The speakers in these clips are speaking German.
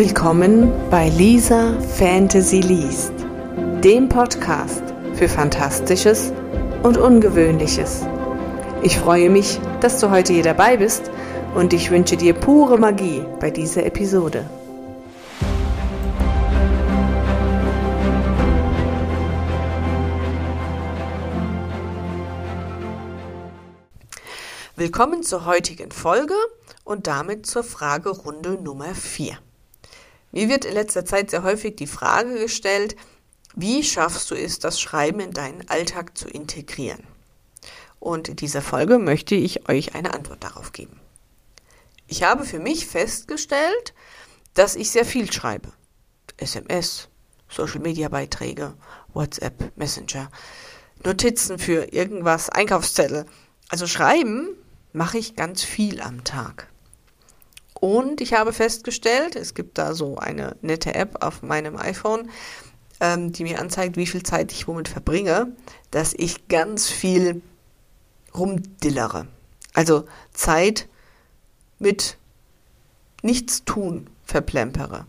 Willkommen bei Lisa Fantasy Liest, dem Podcast für Fantastisches und Ungewöhnliches. Ich freue mich, dass du heute hier dabei bist und ich wünsche dir pure Magie bei dieser Episode. Willkommen zur heutigen Folge und damit zur Fragerunde Nummer 4. Mir wird in letzter Zeit sehr häufig die Frage gestellt, wie schaffst du es, das Schreiben in deinen Alltag zu integrieren? Und in dieser Folge möchte ich euch eine Antwort darauf geben. Ich habe für mich festgestellt, dass ich sehr viel schreibe. SMS, Social-Media-Beiträge, WhatsApp, Messenger, Notizen für irgendwas, Einkaufszettel. Also schreiben mache ich ganz viel am Tag. Und ich habe festgestellt, es gibt da so eine nette App auf meinem iPhone, ähm, die mir anzeigt, wie viel Zeit ich womit verbringe, dass ich ganz viel rumdillere. Also Zeit mit nichts tun verplempere.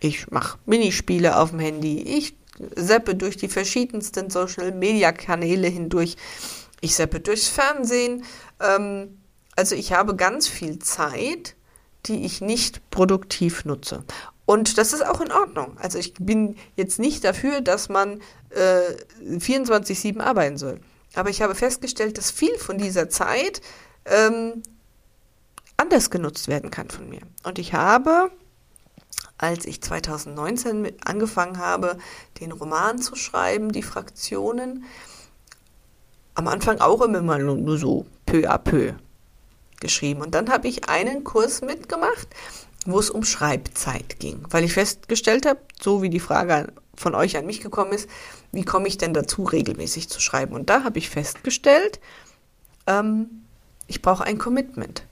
Ich mache Minispiele auf dem Handy, ich seppe durch die verschiedensten Social-Media-Kanäle hindurch, ich seppe durchs Fernsehen. Ähm, also ich habe ganz viel Zeit, die ich nicht produktiv nutze. Und das ist auch in Ordnung. Also ich bin jetzt nicht dafür, dass man äh, 24-7 arbeiten soll. Aber ich habe festgestellt, dass viel von dieser Zeit ähm, anders genutzt werden kann von mir. Und ich habe, als ich 2019 angefangen habe, den Roman zu schreiben, die Fraktionen, am Anfang auch immer nur so peu à peu geschrieben. Und dann habe ich einen Kurs mitgemacht, wo es um Schreibzeit ging, weil ich festgestellt habe, so wie die Frage von euch an mich gekommen ist, wie komme ich denn dazu, regelmäßig zu schreiben? Und da habe ich festgestellt, ähm, ich brauche ein Commitment.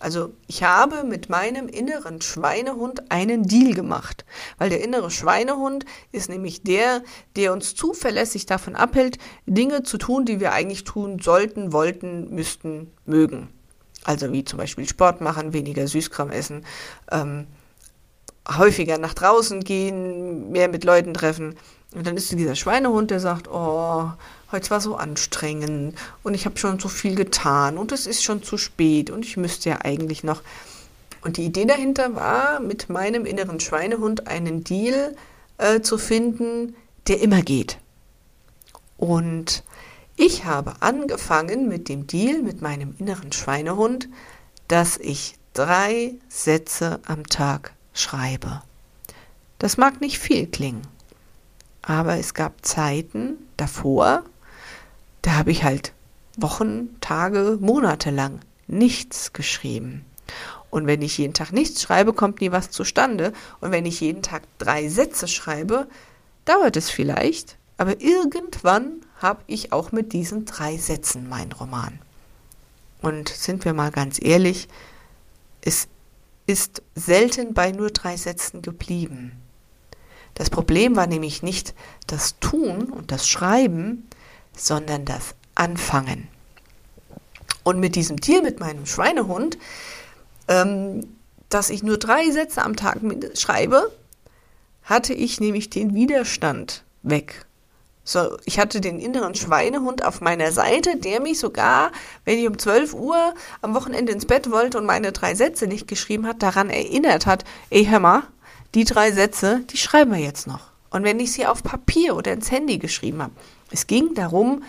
Also ich habe mit meinem inneren Schweinehund einen Deal gemacht, weil der innere Schweinehund ist nämlich der, der uns zuverlässig davon abhält, Dinge zu tun, die wir eigentlich tun sollten, wollten, müssten, mögen. Also wie zum Beispiel Sport machen, weniger Süßkram essen, ähm, häufiger nach draußen gehen, mehr mit Leuten treffen. Und dann ist dieser Schweinehund, der sagt, oh, heute war so anstrengend und ich habe schon so viel getan und es ist schon zu spät und ich müsste ja eigentlich noch. Und die Idee dahinter war, mit meinem inneren Schweinehund einen Deal äh, zu finden, der immer geht. Und ich habe angefangen mit dem Deal mit meinem inneren Schweinehund, dass ich drei Sätze am Tag schreibe. Das mag nicht viel klingen, aber es gab Zeiten davor, da habe ich halt Wochen, Tage, Monate lang nichts geschrieben. Und wenn ich jeden Tag nichts schreibe, kommt nie was zustande. Und wenn ich jeden Tag drei Sätze schreibe, dauert es vielleicht, aber irgendwann habe ich auch mit diesen drei Sätzen meinen Roman. Und sind wir mal ganz ehrlich, es ist selten bei nur drei Sätzen geblieben. Das Problem war nämlich nicht das Tun und das Schreiben, sondern das Anfangen. Und mit diesem Tier, mit meinem Schweinehund, ähm, dass ich nur drei Sätze am Tag schreibe, hatte ich nämlich den Widerstand weg. So, ich hatte den inneren Schweinehund auf meiner Seite, der mich sogar, wenn ich um 12 Uhr am Wochenende ins Bett wollte und meine drei Sätze nicht geschrieben hat, daran erinnert hat, ey, hör mal, die drei Sätze, die schreiben wir jetzt noch. Und wenn ich sie auf Papier oder ins Handy geschrieben habe, es ging darum,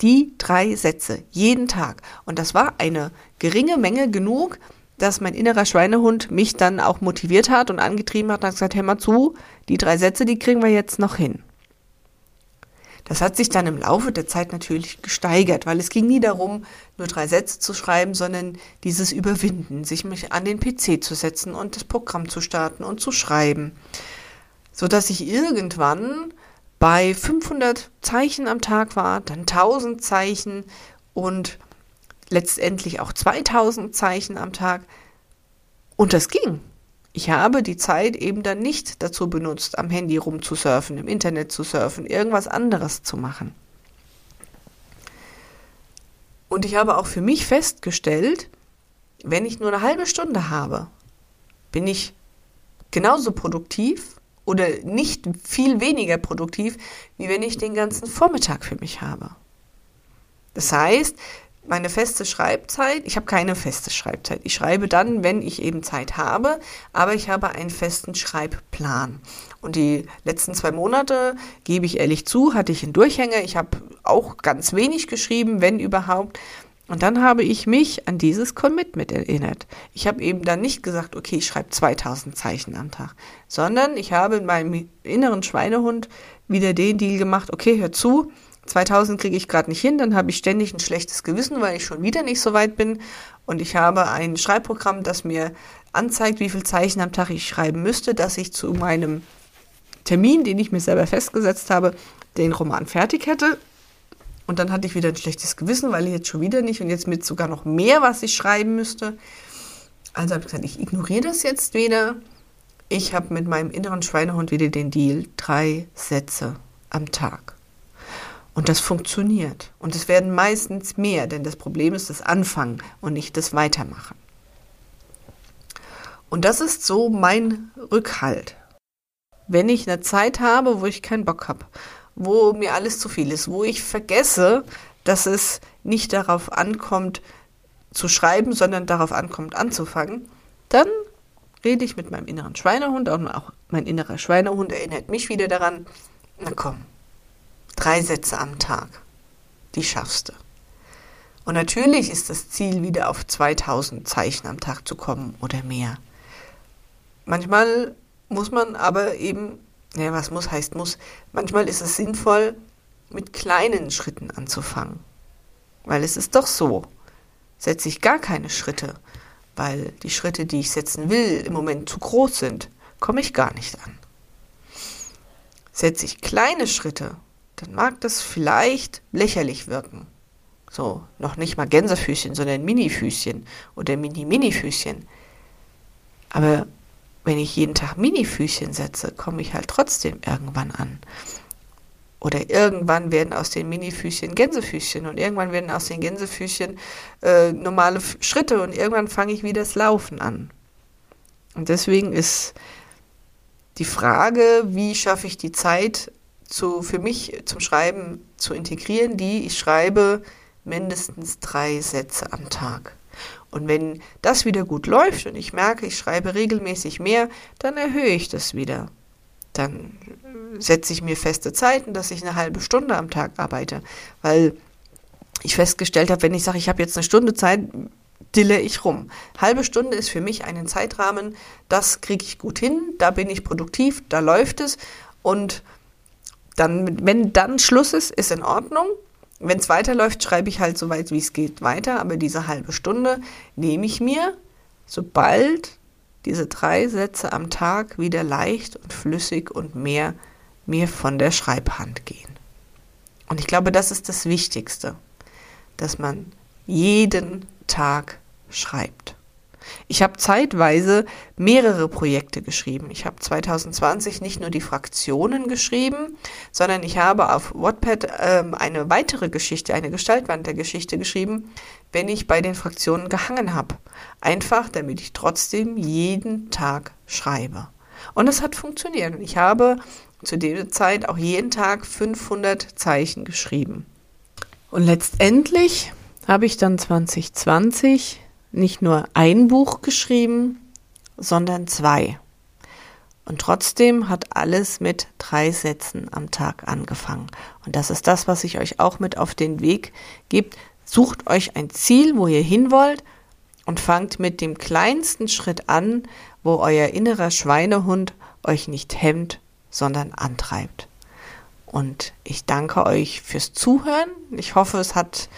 die drei Sätze jeden Tag. Und das war eine geringe Menge genug, dass mein innerer Schweinehund mich dann auch motiviert hat und angetrieben hat und hat gesagt, hör mal zu, die drei Sätze, die kriegen wir jetzt noch hin. Das hat sich dann im Laufe der Zeit natürlich gesteigert, weil es ging nie darum, nur drei Sätze zu schreiben, sondern dieses Überwinden, sich mich an den PC zu setzen und das Programm zu starten und zu schreiben, so dass ich irgendwann bei 500 Zeichen am Tag war, dann 1000 Zeichen und letztendlich auch 2000 Zeichen am Tag. Und das ging. Ich habe die Zeit eben dann nicht dazu benutzt, am Handy rumzusurfen, im Internet zu surfen, irgendwas anderes zu machen. Und ich habe auch für mich festgestellt, wenn ich nur eine halbe Stunde habe, bin ich genauso produktiv oder nicht viel weniger produktiv, wie wenn ich den ganzen Vormittag für mich habe. Das heißt, meine feste Schreibzeit, ich habe keine feste Schreibzeit. Ich schreibe dann, wenn ich eben Zeit habe, aber ich habe einen festen Schreibplan. Und die letzten zwei Monate, gebe ich ehrlich zu, hatte ich einen Durchhänger. Ich habe auch ganz wenig geschrieben, wenn überhaupt. Und dann habe ich mich an dieses Commitment erinnert. Ich habe eben dann nicht gesagt, okay, ich schreibe 2000 Zeichen am Tag, sondern ich habe in meinem inneren Schweinehund wieder den Deal gemacht, okay, hör zu, 2000 kriege ich gerade nicht hin, dann habe ich ständig ein schlechtes Gewissen, weil ich schon wieder nicht so weit bin. Und ich habe ein Schreibprogramm, das mir anzeigt, wie viel Zeichen am Tag ich schreiben müsste, dass ich zu meinem Termin, den ich mir selber festgesetzt habe, den Roman fertig hätte. Und dann hatte ich wieder ein schlechtes Gewissen, weil ich jetzt schon wieder nicht und jetzt mit sogar noch mehr, was ich schreiben müsste. Also habe ich gesagt, ich ignoriere das jetzt wieder. Ich habe mit meinem inneren Schweinehund wieder den Deal, drei Sätze am Tag. Und das funktioniert. Und es werden meistens mehr, denn das Problem ist das Anfangen und nicht das Weitermachen. Und das ist so mein Rückhalt. Wenn ich eine Zeit habe, wo ich keinen Bock habe, wo mir alles zu viel ist, wo ich vergesse, dass es nicht darauf ankommt zu schreiben, sondern darauf ankommt anzufangen, dann rede ich mit meinem inneren Schweinehund und auch mein innerer Schweinehund erinnert mich wieder daran, na komm, Drei Sätze am Tag. Die schaffst du. Und natürlich ist das Ziel, wieder auf 2000 Zeichen am Tag zu kommen oder mehr. Manchmal muss man aber eben, ja, was muss heißt muss, manchmal ist es sinnvoll, mit kleinen Schritten anzufangen. Weil es ist doch so, setze ich gar keine Schritte, weil die Schritte, die ich setzen will, im Moment zu groß sind, komme ich gar nicht an. Setze ich kleine Schritte dann mag das vielleicht lächerlich wirken. So, noch nicht mal Gänsefüßchen, sondern Minifüßchen oder Mini-Mini-Füßchen. Aber wenn ich jeden Tag Mini-Füßchen setze, komme ich halt trotzdem irgendwann an. Oder irgendwann werden aus den Mini-Füßchen Gänsefüßchen und irgendwann werden aus den Gänsefüßchen äh, normale Schritte und irgendwann fange ich wieder das Laufen an. Und deswegen ist die Frage, wie schaffe ich die Zeit, zu, für mich zum Schreiben zu integrieren, die ich schreibe mindestens drei Sätze am Tag. Und wenn das wieder gut läuft und ich merke, ich schreibe regelmäßig mehr, dann erhöhe ich das wieder. Dann setze ich mir feste Zeiten, dass ich eine halbe Stunde am Tag arbeite, weil ich festgestellt habe, wenn ich sage, ich habe jetzt eine Stunde Zeit, dille ich rum. Halbe Stunde ist für mich einen Zeitrahmen, das kriege ich gut hin, da bin ich produktiv, da läuft es und dann, wenn dann Schluss ist, ist in Ordnung. Wenn es weiterläuft, schreibe ich halt so weit, wie es geht, weiter. Aber diese halbe Stunde nehme ich mir, sobald diese drei Sätze am Tag wieder leicht und flüssig und mehr mir von der Schreibhand gehen. Und ich glaube, das ist das Wichtigste, dass man jeden Tag schreibt. Ich habe zeitweise mehrere Projekte geschrieben. Ich habe 2020 nicht nur die Fraktionen geschrieben, sondern ich habe auf Wattpad ähm, eine weitere Geschichte, eine Gestaltwand der Geschichte geschrieben, wenn ich bei den Fraktionen gehangen habe. Einfach, damit ich trotzdem jeden Tag schreibe. Und es hat funktioniert. Ich habe zu dieser Zeit auch jeden Tag 500 Zeichen geschrieben. Und letztendlich habe ich dann 2020 nicht nur ein Buch geschrieben, sondern zwei. Und trotzdem hat alles mit drei Sätzen am Tag angefangen. Und das ist das, was ich euch auch mit auf den Weg gebe. Sucht euch ein Ziel, wo ihr hin wollt und fangt mit dem kleinsten Schritt an, wo euer innerer Schweinehund euch nicht hemmt, sondern antreibt. Und ich danke euch fürs Zuhören. Ich hoffe, es hat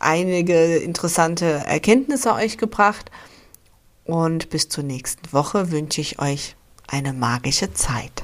einige interessante Erkenntnisse euch gebracht. Und bis zur nächsten Woche wünsche ich euch eine magische Zeit.